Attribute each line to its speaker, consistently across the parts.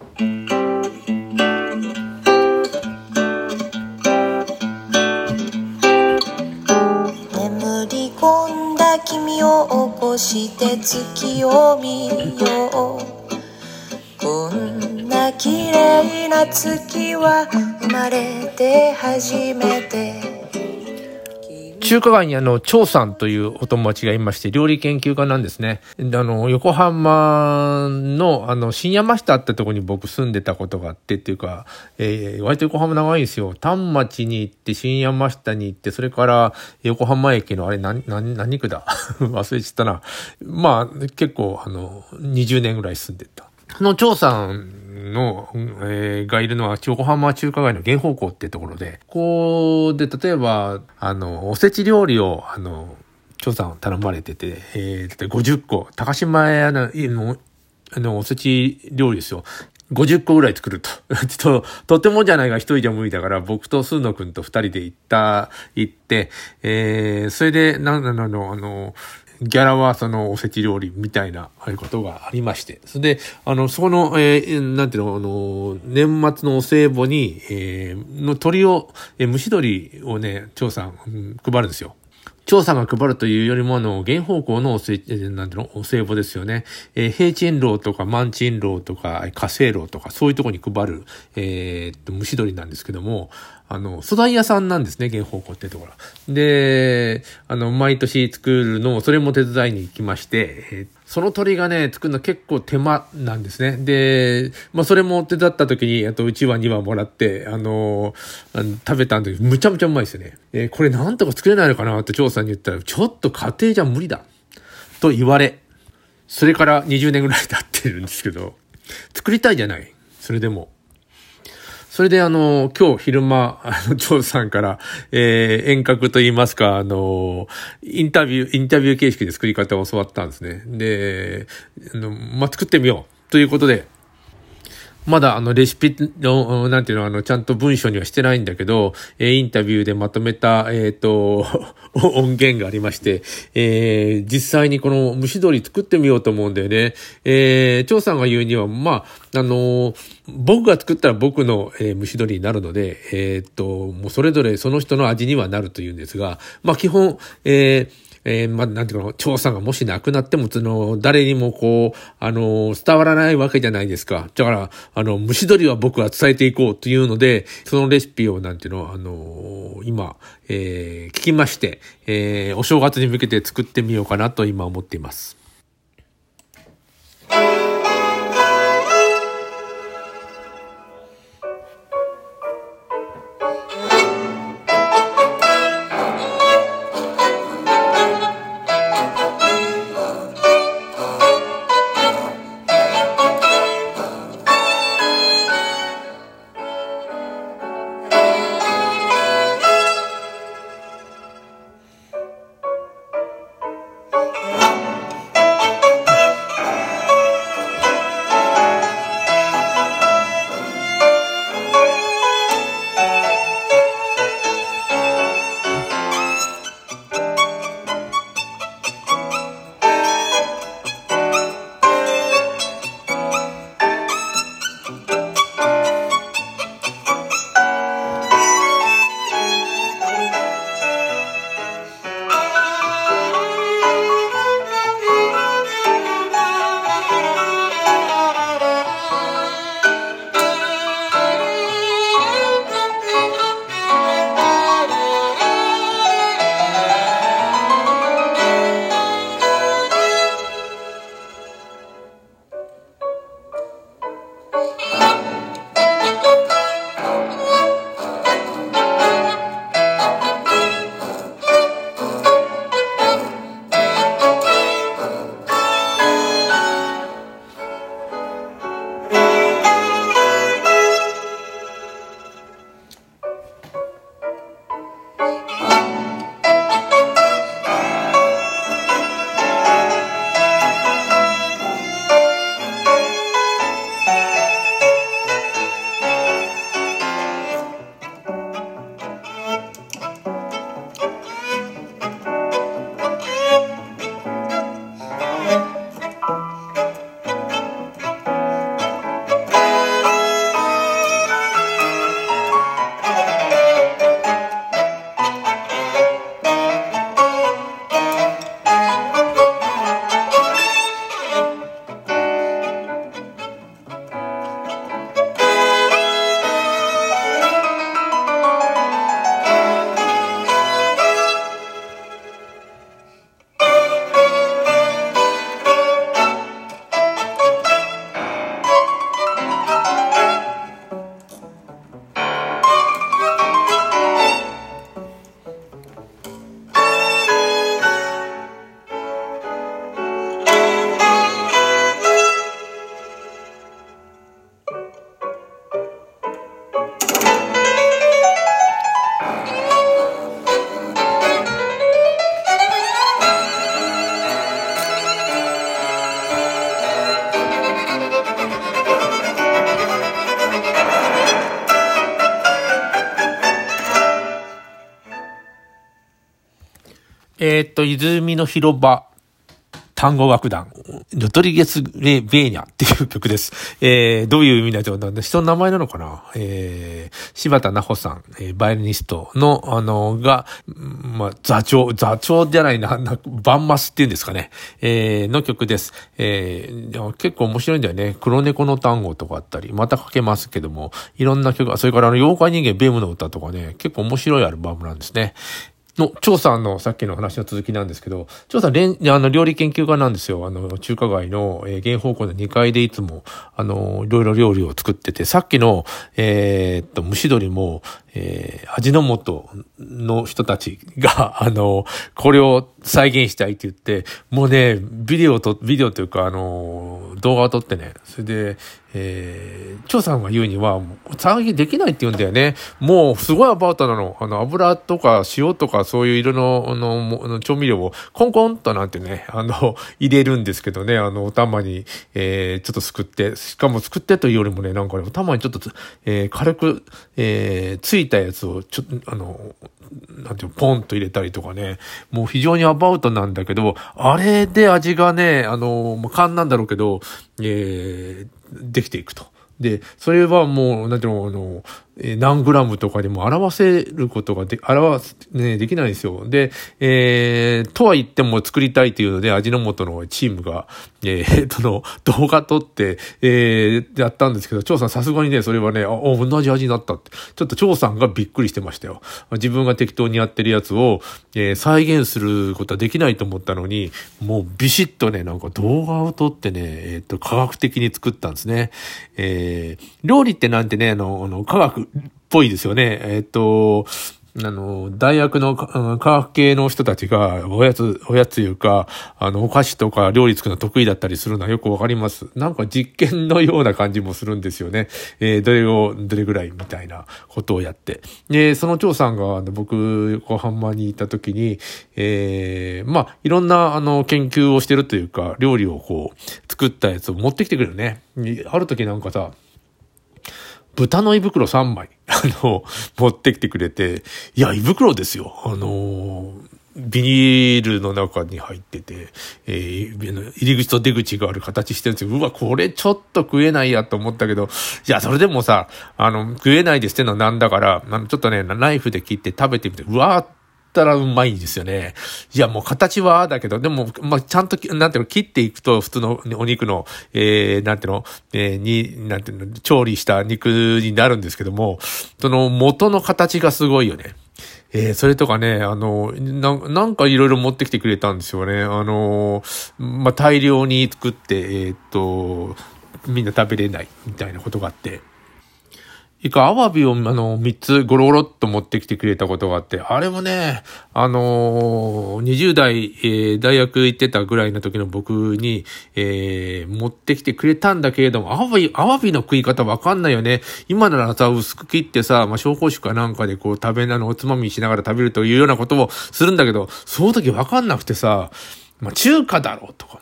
Speaker 1: 眠り込んだ君を起こして月を見よう。こんな綺麗な月は生まれて初めて。
Speaker 2: 中華街にあの、張さんというお友達がいまして、料理研究家なんですね。あの、横浜の、あの、新山下ってとこに僕住んでたことがあってっていうか、えー、割と横浜長いんですよ。丹町に行って、新山下に行って、それから横浜駅のあれ何、何、何区だ？忘れちゃったな。まあ、結構、あの、20年ぐらい住んでた。その張さんの、えー、がいるのは横浜中華街の原方向ってところで、こうで、例えば、あの、おせち料理を、あの、張さん頼まれてて、えー、50個、高島屋の、あの、おせち料理ですよ。50個ぐらい作ると。ちょっと、とてもじゃないが一人じゃ無理だから、僕とスーノ君と二人で行った、行って、えー、それで、なんな、あの、ギャラはそのおせち料理みたいなことがありまして。それで、あの、そこの、えー、なんていうの、あの、年末のお歳暮に、えー、の鳥を、えー、虫鳥をね、蝶さん、うん、配るんですよ。調査が配るというよりも、あの、原方向のおせ、なんていうの、お歳暮ですよね。えー、平鎮楼とか万鎮楼とか火星楼とか、そういうとこに配る、えー、っと、虫取りなんですけども、あの、素材屋さんなんですね、原方向ってところ。で、あの、毎年作るのを、それも手伝いに行きまして、えーその鳥がね、作るの結構手間なんですね。で、まあそれも手伝った時に、あとうちわ2羽もらって、あのー食べたんだけど、むちゃむちゃうまいですよね。えー、これなんとか作れないのかなって長さんに言ったら、ちょっと家庭じゃ無理だ。と言われ、それから20年ぐらい経ってるんですけど、作りたいじゃない。それでも。それであの、今日昼間、あの、張さんから、えー、遠隔と言いますか、あの、インタビュー、インタビュー形式で作り方を教わったんですね。で、あの、まあ、作ってみよう。ということで、まだあのレシピの、なんていうの、あの、ちゃんと文章にはしてないんだけど、え、インタビューでまとめた、えっ、と、音源がありまして、え、実際にこの蒸し鶏作ってみようと思うんだよね。えー、張さんが言うには、まあ、の僕が作ったら僕の、え、蒸し鶏になるので、えっと、もうそれぞれその人の味にはなるというんですが、ま基本、えー、えー、まあ、なんていうか、調査がもしなくなっても、その、誰にもこう、あの、伝わらないわけじゃないですか。だから、あの、虫取りは僕は伝えていこうというので、そのレシピを、なんていうの、あの、今、えー、聞きまして、えー、お正月に向けて作ってみようかなと今思っています。Oh. えっ、と、泉の広場単語楽団、ロトリゲス・レ・ベーニャっていう曲です。えー、どういう意味だとなんで、人の名前なのかな？えー、柴田奈穂さん、えー、バイオリニストの、あの、が、まあ、座長、座長じゃないな、なバンマスっていうんですかね、えー、の曲です。えー、結構面白いんだよね。黒猫の単語とかあったり、またかけますけども、いろんな曲、それからあの、妖怪人間ベームの歌とかね、結構面白いアルバムなんですね。の、張さんのさっきの話の続きなんですけど、張さん、あの、料理研究家なんですよ。あの、中華街の、えー、原方向の2階でいつも、あの、いろいろ料理を作ってて、さっきの、えー、っと、蒸し鶏も、えー、味の素の人たちが、あの、これを再現したいって言って、もうね、ビデオと、ビデオというか、あの、動画を撮ってね、それで、えー、張さんが言うには、再現できないって言うんだよね。もう、すごいアバウトなの。あの、油とか塩とかそういう色の、あの、調味料をコンコンとなんてね、あの、入れるんですけどね、あの、お玉に、えー、ちょっとすくって、しかもすくってというよりもね、なんかね、お玉にちょっと、えー、軽く、えー、ついいたやつを、ちょっと、あの、なんていうポンと入れたりとかね、もう非常にアバウトなんだけど、あれで味がね、あの、勘なんだろうけど、えー、できていくと。で、それはもう、なんていうの、あの、え何グラムとかでも表せることがで、表す、ね、できないんですよ。で、えー、とは言っても作りたいっていうので、味の素のチームが、えー、その、動画撮って、えー、やったんですけど、張さんさすがにね、それはね、あ、同じ味になったって。ちょっと張さんがびっくりしてましたよ。自分が適当にやってるやつを、えー、再現することはできないと思ったのに、もうビシッとね、なんか動画を撮ってね、えっ、と、科学的に作ったんですね。えー、料理ってなんてね、あの、あの科学ぽいですよね。えっと、あの、大学の科学系の人たちが、おやつ、おやついうか、あの、お菓子とか料理作るの得意だったりするのはよくわかります。なんか実験のような感じもするんですよね。えー、どれを、どれぐらいみたいなことをやって。で、その張さんが、僕、横浜にいた時に、えー、まあ、いろんな、あの、研究をしてるというか、料理をこう、作ったやつを持ってきてくれるね。ある時なんかさ、豚の胃袋3枚、あの、持ってきてくれて、いや、胃袋ですよ。あのビニールの中に入ってて、えー、入り口と出口がある形してるんですよ。うわ、これちょっと食えないやと思ったけど、いや、それでもさ、あの、食えないですってのはなんだから、あの、ちょっとね、ナイフで切って食べてみて、うわーったらうまいんですよね。いや、もう形はだけど、でも、まあ、ちゃんと、なんていうの、切っていくと、普通のお肉の、えー、なんていうの、えー、に、なんていうの、調理した肉になるんですけども、その元の形がすごいよね。えー、それとかね、あの、ななんかいろいろ持ってきてくれたんですよね。あの、まあ、大量に作って、えー、っと、みんな食べれないみたいなことがあって。いか、アワビを、あの、三つゴロゴロっと持ってきてくれたことがあって、あれもね、あのー、20代、えー、大学行ってたぐらいの時の僕に、えー、持ってきてくれたんだけれども、アワビ、アワビの食い方わかんないよね。今ならさ、薄く切ってさ、まあ、紹興酒かなんかでこう食べなの、おつまみしながら食べるというようなことをするんだけど、その時わかんなくてさ、まあ、中華だろうとか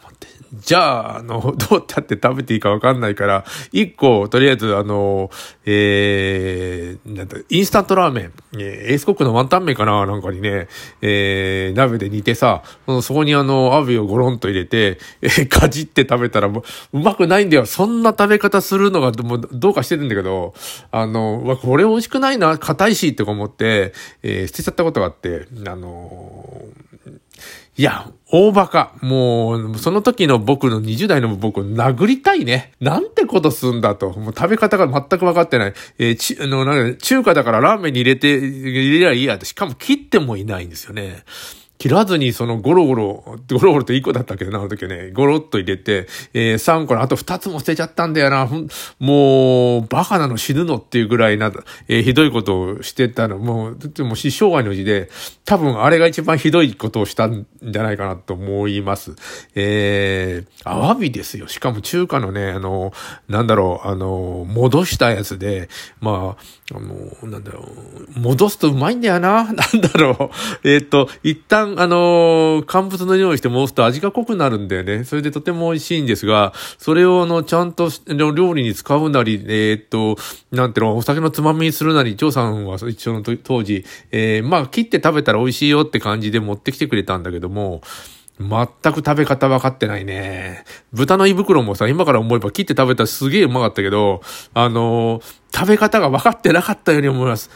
Speaker 2: じゃあ、あの、どうやって食べていいかわかんないから、一個、とりあえず、あの、えー、なんだ、インスタントラーメン、えー、エースコックのワンタン麺かななんかにね、えー、鍋で煮てさ、そこにあの、アビをゴロンと入れて、えー、かじって食べたらもう、うまくないんだよ。そんな食べ方するのが、もう、どうかしてるんだけど、あの、わ、これ美味しくないな、硬いし、とか思って、えー、捨てちゃったことがあって、あのいや、大バカ。もう、その時の僕の20代の僕を殴りたいね。なんてことすんだと。もう食べ方が全く分かってない。えー、ち、の、なん中華だからラーメンに入れて、入れりゃいいやって。しかも切ってもいないんですよね。切らずにそのゴロゴロ、ゴロゴロって1個だったけどな、あの時はね、ゴロっと入れて、えー、3個の、あと2つも捨てちゃったんだよな。もう、バカなの死ぬのっていうぐらいな、えー、ひどいことをしてたの。もう、でも死生涯の字で、多分あれが一番ひどいことをしたんじゃないかなと思います。えー、アワビですよ。しかも中華のね、あの、なんだろう、あの、戻したやつで、まあ、あの、なんだろう、戻すとうまいんだよな。なんだろう。えっ、と、一旦干、あのー、乾物の匂いして戻すと味が濃くなるんだよね。それでとても美味しいんですが、それをあの、ちゃんと料理に使うなり、えー、っと、なんていうの、お酒のつまみにするなり、張さんは一緒の当時、えー、まあ、切って食べたら美味しいよって感じで持ってきてくれたんだけども、全く食べ方分かってないね。豚の胃袋もさ、今から思えば切って食べたらすげえうまかったけど、あのー、食べ方が分かってなかったように思います。